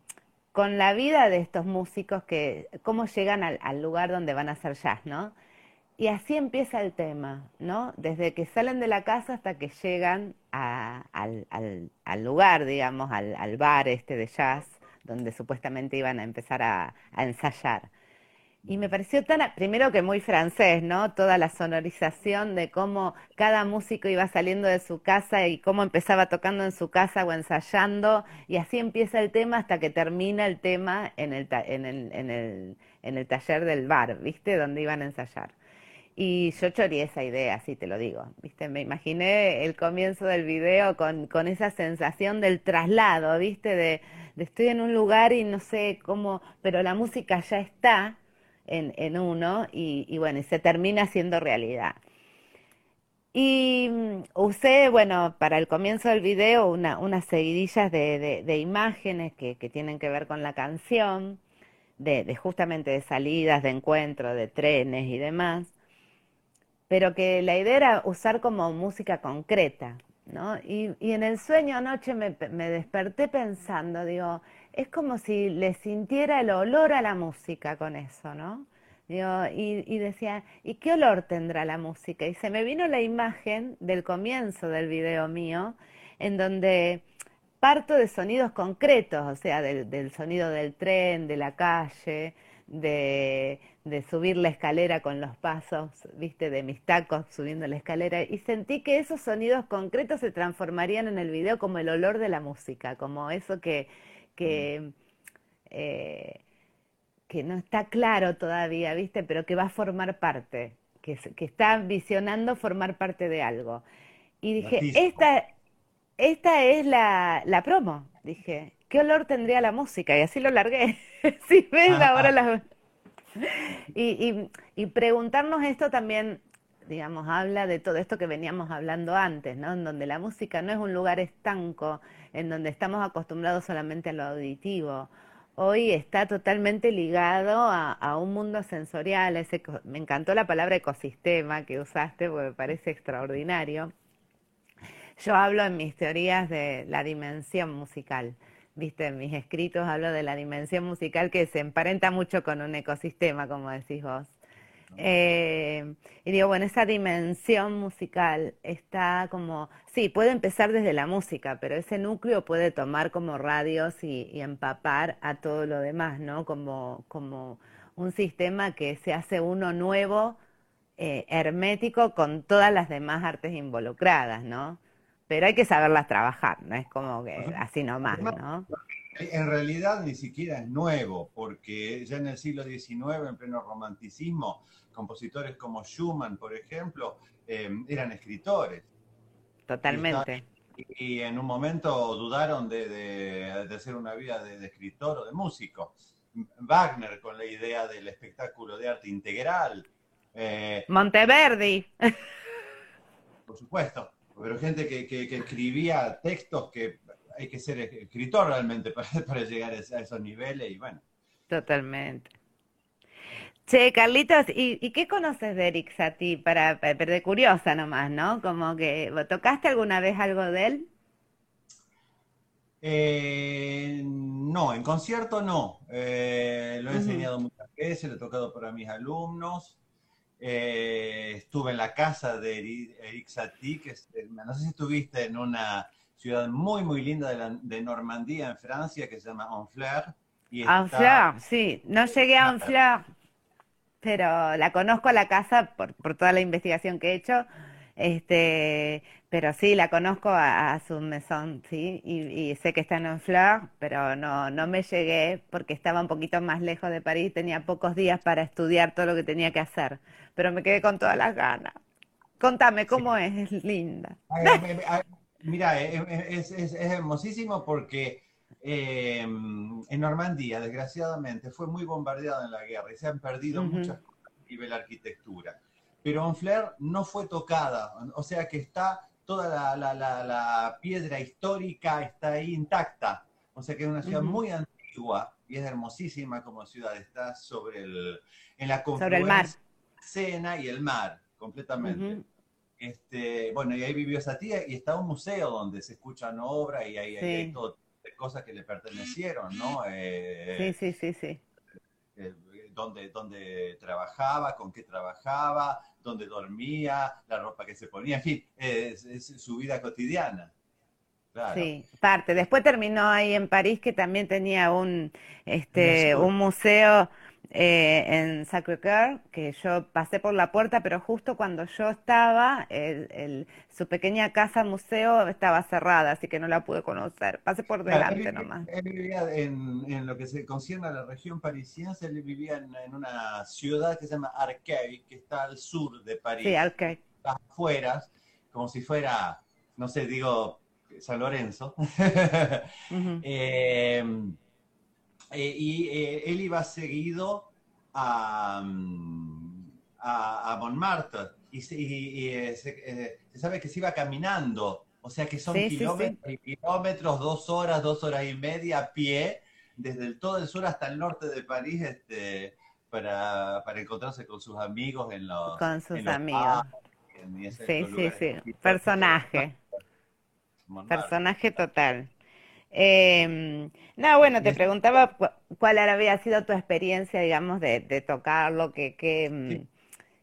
con la vida de estos músicos que, cómo llegan al, al lugar donde van a hacer jazz, ¿no? Y así empieza el tema, ¿no? Desde que salen de la casa hasta que llegan al, lugar, digamos, al, bar este de jazz, donde supuestamente iban a empezar a, ensayar. Y me pareció tan, primero que muy francés, ¿no? Toda la sonorización de cómo cada músico iba saliendo de su casa y cómo empezaba tocando en su casa o ensayando, y así empieza el tema hasta que termina el tema en el, en el, en el, en el taller del bar, ¿viste? Donde iban a ensayar. Y yo choreé esa idea, así te lo digo, ¿viste? Me imaginé el comienzo del video con, con esa sensación del traslado, ¿viste? De, estoy en un lugar y no sé cómo, pero la música ya está en, en uno y, bueno, y se termina siendo realidad. Y mm, usé, bueno, para el comienzo del video una, unas seguidillas de, de- de imágenes que, que tienen que ver con la canción, de justamente de salidas, de encuentros, de trenes y demás pero que la idea era usar como música concreta, ¿no? Y, en el sueño anoche me, desperté pensando, digo, es como si le sintiera el olor a la música con eso, ¿no? Digo, y, y decía, ¿y qué olor tendrá la música? Y se me vino la imagen del comienzo del video mío, en donde parto de sonidos concretos, o sea, del sonido del tren, de la calle, de, de subir la escalera con los pasos, viste, de mis tacos subiendo la escalera, y sentí que esos sonidos concretos se transformarían en el video como el olor de la música, como eso que, que, eh, que no está claro todavía, viste, pero que va a formar parte, que, que está visionando formar parte de algo. Y dije, esta, esta es la, la promo, dije, ¿qué olor tendría la música? Y así lo largué. Si ves ahora las... Y, y- y preguntarnos esto también, digamos, habla de todo esto que veníamos hablando antes, ¿no? En donde la música no es un lugar estanco, en donde estamos acostumbrados solamente a lo auditivo. Hoy está totalmente ligado a, a un mundo sensorial. a ese eco- me encantó la palabra ecosistema que usaste porque me parece extraordinario. Yo hablo en mis teorías de la dimensión musical. Viste, en mis escritos hablo de la dimensión musical que se emparenta mucho con un ecosistema, como decís vos. Eh, y digo, bueno, esa dimensión musical está como, sí, puede empezar desde la música, pero ese núcleo puede tomar como radios y, y empapar a todo lo demás, ¿no? Como, como un sistema que se hace uno nuevo, eh, hermético, con todas las demás artes involucradas, ¿no? Pero hay que saberlas trabajar, no es como que así nomás, ¿no? En realidad ni siquiera es nuevo, porque ya en el siglo XIX, en pleno romanticismo, compositores como Schumann, por ejemplo, eh, eran escritores. Totalmente. Y en un momento dudaron de, de- de hacer una vida de, de escritor o de músico. Wagner con la idea del espectáculo de arte integral. Eh, Monteverdi. por supuesto, pero gente que, que- que escribía textos que hay que ser escritor realmente para, para llegar a es- a esos niveles y bueno. Totalmente. Che, Carlitos, ¿y, y qué conoces de Eric Satie? Para, para- de curiosa nomás, ¿no? Como que, ¿tocaste alguna vez algo de él? Eh, no, en concierto no. Eh, lo he enseñado muchas veces, lo he tocado para mis alumnos. Eh, estuve en la casa de Eri- Eric Satie, que es, eh, no sé si estuviste en una ciudad muy, muy linda de, la- de Normandía, en Francia, que se llama Honfleur. Está- Honfleur, sí. No llegué a Honfleur, pero la conozco a la casa por, por toda la investigación que he hecho. Este, pero sí, la conozco a, a su mesón, sí, y, y sé que está en Honfleur, pero no, no me llegué porque estaba un poquito más lejos de París, tenía pocos días para estudiar todo lo que tenía que hacer, pero me quedé con todas las ganas. Contame, ¿cómo es? Es linda. Ay, ay, ay, ay, Mira, es, es- es hermosísimo porque eh, en Normandía, desgraciadamente, fue muy bombardeada en la guerra y se han perdido muchas cosas a nivel arquitectura. Pero Honfleur no fue tocada, o sea que está toda la, la- la- la piedra histórica está ahí intacta. O sea que es una ciudad Ujú. muy antigua y es hermosísima como ciudad. Está sobre el, en la Sobre el mar. Sena y el mar, completamente. Ujú. Este, bueno, y ahí vivió esa tía y está un museo donde se escuchan obras y hay, hay- hay Sí. todo de cosas que le pertenecieron, ¿no? Eh, Sí, sí, sí, sí. eh, dónde, dónde trabajaba, con qué trabajaba, dónde dormía, la ropa que se ponía, en fin, es, es su vida cotidiana. Claro. Sí, parte. Después terminó ahí en París, que también tenía un, este, Museo. un museo eh, en Sacré-Cœur, que yo pasé por la puerta, pero justo cuando yo estaba, el- el- su pequeña casa museo estaba cerrada, así que no la pude conocer. Pasé por delante él, nomás. él vivía en, en lo que se concierne a la región parisiense, él vivía en, en una ciudad que se llama Arcueil, que está al sur de París. Sí, ok. afueras, como si fuera, no sé, digo, San Lorenzo. Eh, eh, y eh, él iba seguido a, mm, a, a Montmartre y, se, y- y, eh, se- eh, se sabe que se iba caminando, o sea que son Sí, sí, sí. kilómetros y kilómetros, dos horas, dos horas y media a pie, desde el, todo el sur hasta el norte de París, este, para, para encontrarse con sus amigos en los, Con sus los amigos. Sí, sí, sí. Personaje. Personaje total. Eh, no, bueno, te preguntaba cu- cuál había sido tu experiencia, digamos, de, de tocarlo, que, que, mm, Sí.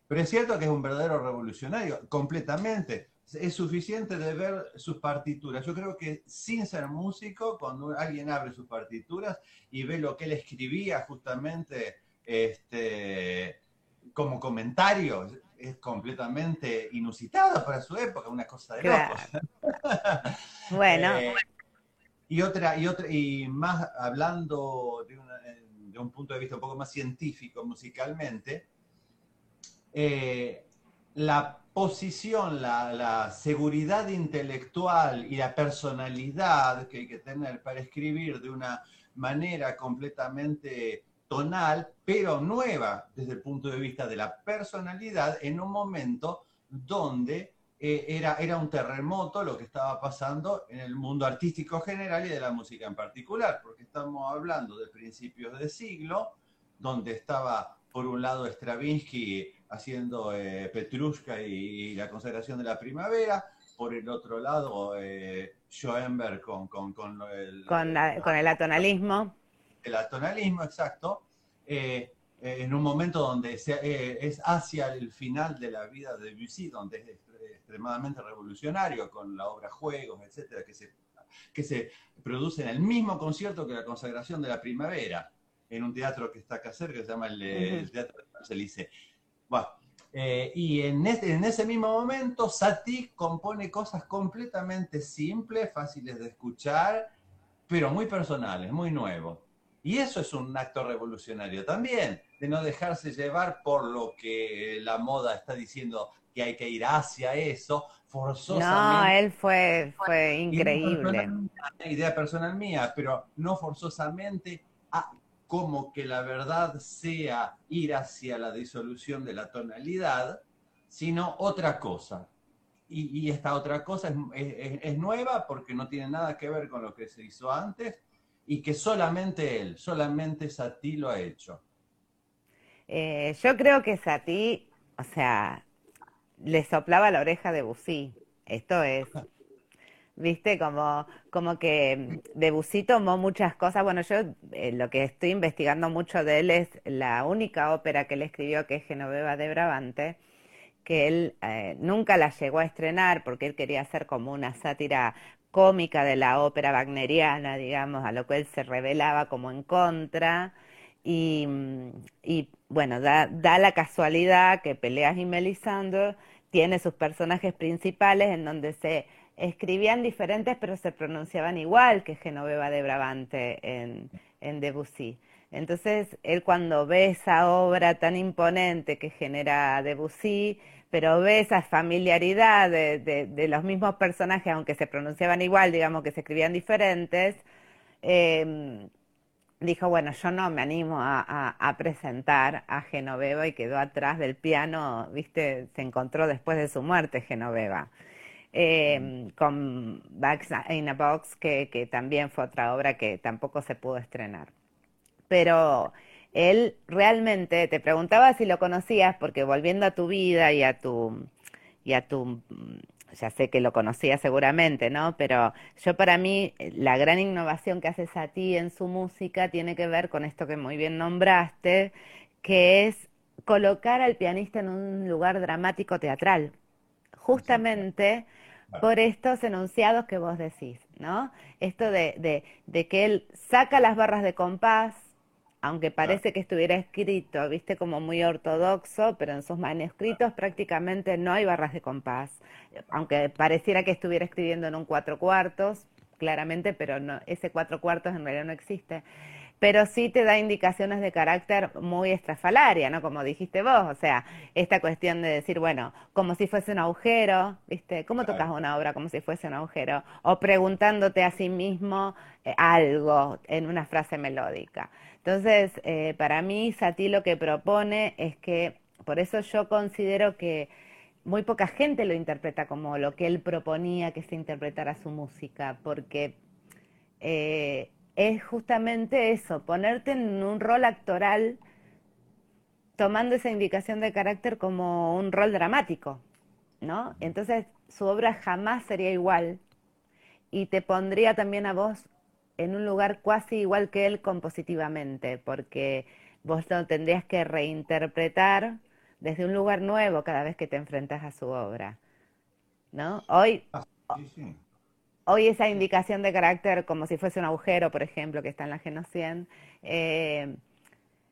Pero es cierto que es un verdadero revolucionario, completamente. Es suficiente de ver sus partituras. Yo creo que sin ser músico, cuando alguien abre sus partituras y ve lo que él escribía justamente este, como comentario, es completamente inusitado para su época, una cosa de Claro. locos. Bueno, Eh, y otra, y otra, y más hablando de, un punto de vista un poco más científico musicalmente, eh, la posición, la seguridad intelectual y la personalidad que hay que tener para escribir de una manera completamente tonal, pero nueva desde el punto de vista de la personalidad, en un momento donde eh, era, era un terremoto lo que estaba pasando en el mundo artístico general y de la música en particular, porque estamos hablando de principios de siglo, donde estaba por un lado Stravinsky haciendo eh, Petrushka y, la consagración de la primavera, por el otro lado eh, Schoenberg con, con, con el, con, la- con el atonalismo. el atonalismo exacto, eh, eh, en un momento donde se- eh, es hacia el final de la vida de Debussy, donde es extre- extremadamente revolucionario con la obra Juegos, etcétera, que se, que se produce en el mismo concierto que la consagración de la primavera, en un teatro que está acá cerca, que se llama el, eh, Ujú. el Teatro de Champs-Élysées. Bueno, eh, y en, este- en ese mismo momento, Satie compone cosas completamente simples, fáciles de escuchar, pero muy personales, muy nuevos. Y eso es un acto revolucionario también, de no dejarse llevar por lo que la moda está diciendo que hay que ir hacia eso, No, forzosamente. él fue, fue no increíble. una idea personal mía, pero no forzosamente a como que la verdad sea ir hacia la disolución de la tonalidad, sino otra cosa. Y, y esta otra cosa es, es- es nueva porque no tiene nada que ver con lo que se hizo antes y que solamente él, solamente Satie lo ha hecho. Eh, yo creo que Satie, o sea, le soplaba la oreja de Debussy. Esto es, viste, como, como que Debussy tomó muchas cosas. Bueno, yo eh, lo que estoy investigando mucho de él es la única ópera que él escribió, que es Genoveva de Brabante, que él eh, nunca la llegó a estrenar porque él quería hacer como una sátira cómica de la ópera wagneriana, digamos, a lo que él se revelaba como en contra. Y, bueno, da, la casualidad que Peleas y Melisandre tiene sus personajes principales en donde se escribían diferentes pero se pronunciaban igual que Genoveva de Brabante en, en Debussy. Entonces, él cuando ve esa obra tan imponente que genera Debussy, pero ve esa familiaridad de, de- los mismos personajes, aunque se pronunciaban igual, digamos que se escribían diferentes, em, dijo, bueno, yo no me animo a, a- a presentar a Genoveva y quedó atrás del piano, viste, se encontró después de su muerte Genoveva. Eh, con Bags in a Box, que, que también fue otra obra que tampoco se pudo estrenar. Pero él realmente, te preguntaba si lo conocías, porque volviendo a tu vida y a tu, y a tu, ya sé que lo conocías seguramente, ¿no? Pero yo para mí eh, la gran innovación que hace Satie en su música tiene que ver con esto que muy bien nombraste, que es colocar al pianista en un lugar dramático teatral, justamente por estos enunciados que vos decís, ¿no? Esto de, de, de que él saca las barras de compás, aunque parece que estuviera escrito, viste, como muy ortodoxo, pero en sus manuscritos prácticamente no hay barras de compás, aunque pareciera que estuviera escribiendo en un cuatro cuartos, claramente, pero no, ese cuatro cuartos en realidad no existe. Pero sí te da indicaciones de carácter muy estrafalaria, ¿no? Como dijiste vos, o sea, esta cuestión de decir, bueno, como si fuese un agujero, ¿viste? ¿Cómo tocas una obra como si fuese un agujero? O preguntándote a sí mismo eh, algo en una frase melódica. Entonces, eh, para mí, Satie lo que propone es que, por eso yo considero que muy poca gente lo interpreta como lo que él proponía que se interpretara su música, porque eh, es justamente eso, ponerte en un rol actoral tomando esa indicación de carácter como un rol dramático, ¿no? Entonces su obra jamás sería igual y te pondría también a vos en un lugar casi igual que él compositivamente, porque vos lo tendrías que reinterpretar desde un lugar nuevo cada vez que te enfrentas a su obra, ¿no? Hoy Sí, sí. Hoy esa indicación de carácter, como si fuese un agujero, por ejemplo, que está en la Genocien, eh,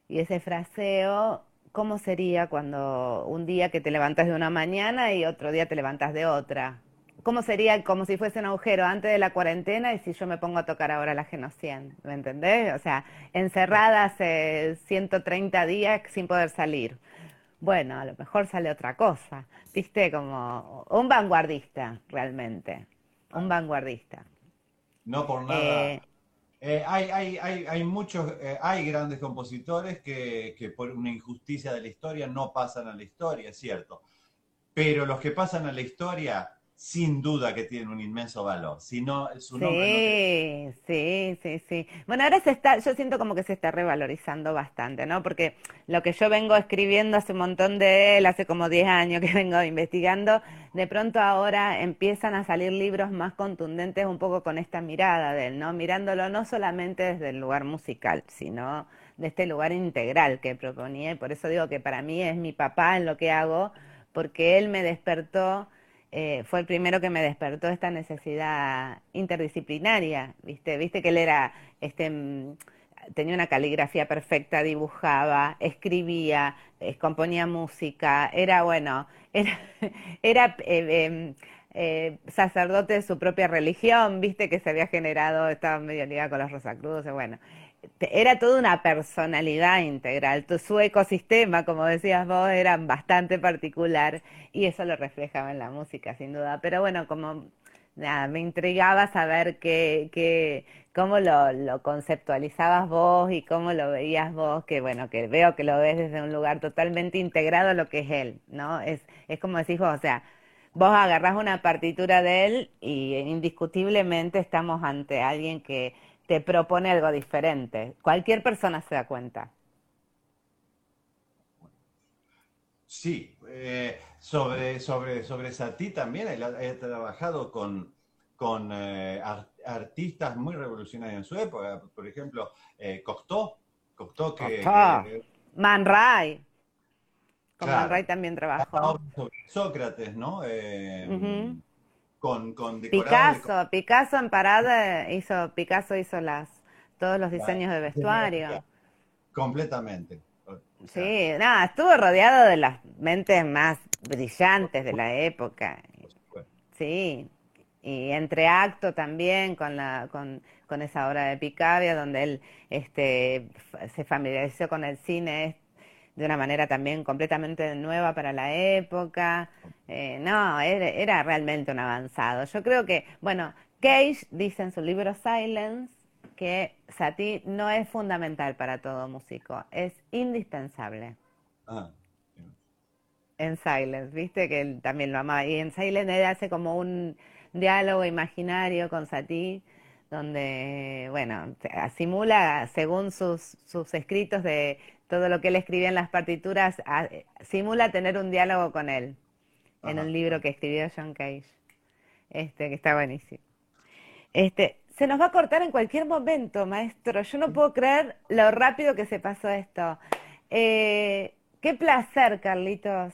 y ese fraseo, ¿cómo sería cuando un día que te levantas de una mañana y otro día te levantas de otra? ¿Cómo sería como si fuese un agujero antes de la cuarentena y si yo me pongo a tocar ahora la Genocien? ¿Me entendés? O sea, encerrada hace 130 días sin poder salir. Bueno, a lo mejor sale otra cosa, ¿viste? Como un vanguardista, realmente. Un vanguardista. No por nada. Eh, Eh, hay, hay, hay, hay muchos, eh, hay grandes compositores que, que por una injusticia de la historia no pasan a la historia, es cierto. Pero los que pasan a la historia, sin duda que tienen un inmenso valor. Si no, su nombre no Sí, sí, sí, sí. Bueno, ahora se está, yo siento como que se está revalorizando bastante, ¿no? Porque lo que yo vengo escribiendo hace un montón de él, hace como 10 años que vengo investigando, de pronto ahora empiezan a salir libros más contundentes un poco con esta mirada de él, ¿no? Mirándolo no solamente desde el lugar musical, sino de este lugar integral que proponía, y por eso digo que para mí es mi papá en lo que hago, porque él me despertó eh, fue el primero que me despertó esta necesidad interdisciplinaria, ¿viste? Viste que él era, este, mm, tenía una caligrafía perfecta, dibujaba, escribía, eh, componía música, era bueno, era, era eh, em, eh, sacerdote de su propia religión, viste que se había generado, estaba medio ligado con los Rosacruces, bueno, era toda una personalidad integral. Su ecosistema, como decías vos, era bastante particular y eso lo reflejaba en la música, sin duda. Pero bueno, como nada, me intrigaba saber qué, qué, cómo lo, conceptualizabas vos y cómo lo veías vos, que bueno, que veo que lo ves desde un lugar totalmente integrado a lo que es él, ¿no? Es, es como decís vos, o sea, vos agarrás una partitura de él y indiscutiblemente estamos ante alguien que te propone algo diferente. Cualquier persona se da cuenta. Sí, eh, sobre, sobre, sobre Satie también he, he trabajado con, con eh, ar- artistas muy revolucionarios en su época. Por ejemplo, eh, Cocteau, Cocteau que, Man Ray, con Claro. Man Ray también trabajó. sobre Sócrates, ¿no? Eh. Con, con decorados de Picasso, Picasso en parada hizo, Picasso hizo las, todos los diseños de vestuario. completamente. O sea, Sí, nada, estuvo rodeado de las mentes más brillantes de la época. Sí, y entre acto también con la con, con esa obra de Picabia donde él este se familiarizó con el cine de una manera también completamente nueva para la época. Eh, no, era, era realmente un avanzado. Yo creo que, bueno, Cage dice en su libro Silence que Satie no es fundamental para todo músico, es indispensable. Ah, En Silence, viste que él también lo amaba. Y en Silence él hace como un diálogo imaginario con Satie, donde, bueno, simula, según sus, sus escritos de todo lo que él escribía en las partituras, a- simula tener un diálogo con él en un libro que escribió John Cage, este, que está buenísimo. Este, se nos va a cortar en cualquier momento, maestro. Yo no puedo creer lo rápido que se pasó esto. Eh, qué placer, Carlitos.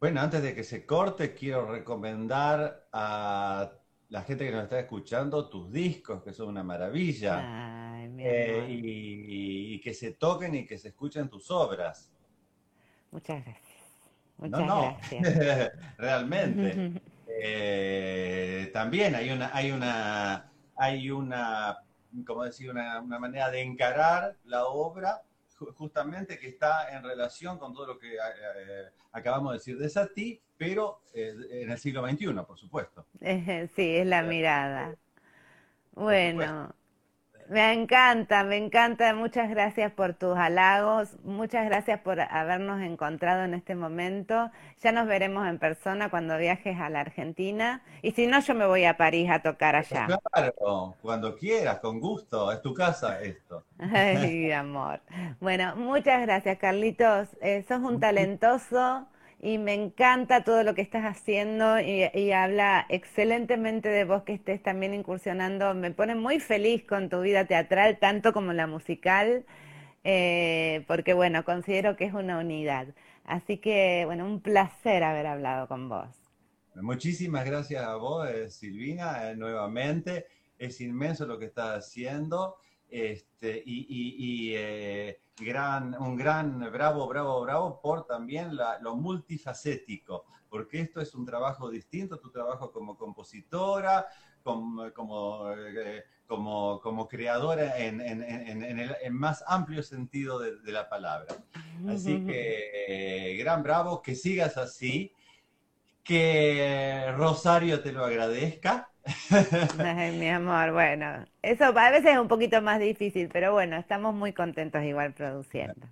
Bueno, antes de que se corte, quiero recomendar a la gente que nos está escuchando tus discos, que son una maravilla, Ay, mi eh, y, y que se toquen y que se escuchen tus obras. Muchas gracias. No, Muchas no, gracias. realmente. Eh, también hay una, hay una, hay una, ¿cómo decir? Una, una manera de encarar la obra ju- justamente que está en relación con todo lo que eh, acabamos de decir de Satie, pero eh, en el siglo XXI, por supuesto. Sí, es la mirada. Bueno, me encanta, me encanta. Muchas gracias por tus halagos. Muchas gracias por habernos encontrado en este momento. Ya nos veremos en persona cuando viajes a la Argentina. Y si no, yo me voy a París a tocar allá. Claro, cuando quieras, con gusto, es tu casa esto. Ay, amor. Bueno, muchas gracias, Carlitos. Eh, sos un talentoso y me encanta todo lo que estás haciendo y, habla excelentemente de vos que estés también incursionando. Me pone muy feliz con tu vida teatral, tanto como la musical, eh, porque bueno, considero que es una unidad. Así que, bueno, un placer haber hablado con vos. Muchísimas gracias a vos, eh, Silvina, eh, nuevamente. Es inmenso lo que estás haciendo. Este, y gran, un gran bravo, bravo, bravo por también la- lo multifacético, porque esto es un trabajo distinto, tu trabajo como compositora, como, como, eh, como, como creadora en, en- en- en el en más amplio sentido de, de la palabra. Así que, eh, gran bravo, que sigas así, que Rosario te lo agradezca. Ay, mi amor, bueno, eso a veces es un poquito más difícil, pero bueno, estamos muy contentos igual produciendo.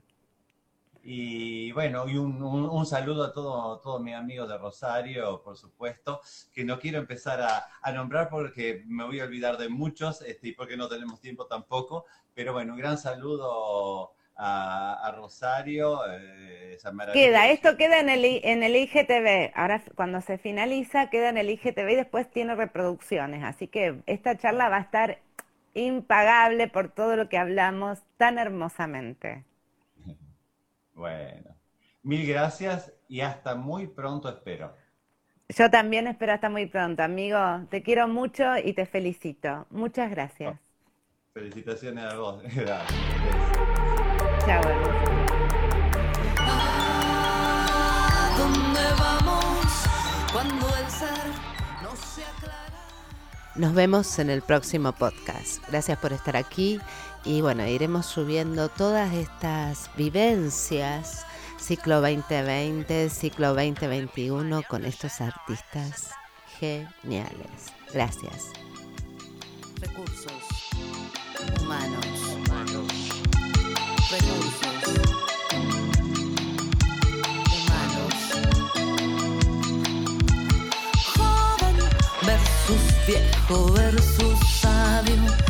Y bueno, y un, un- saludo a todos todos mis amigos de Rosario, por supuesto, que no quiero empezar a, a nombrar porque me voy a olvidar de muchos este, y porque no tenemos tiempo tampoco, pero bueno, un gran saludo a, a Rosario, eh, esa. Queda, esto queda en el, en el IGTV. Ahora cuando se finaliza queda en el IGTV y después tiene reproducciones. Así que esta charla va a estar impagable por todo lo que hablamos tan hermosamente. Bueno, mil gracias y hasta muy pronto espero. Yo también espero hasta muy pronto, amigo. Te quiero mucho y te felicito. Muchas gracias. Felicitaciones a vos. Gracias. Chao, hermoso. ¿A dónde vamos cuando el ser no se aclara? Nos vemos en el próximo podcast. Gracias por estar aquí y bueno, iremos subiendo todas estas vivencias ciclo 2020, ciclo 2021 con estos artistas geniales. Gracias. Recursos. Humanos. Joven Versus viejo, versus sabio.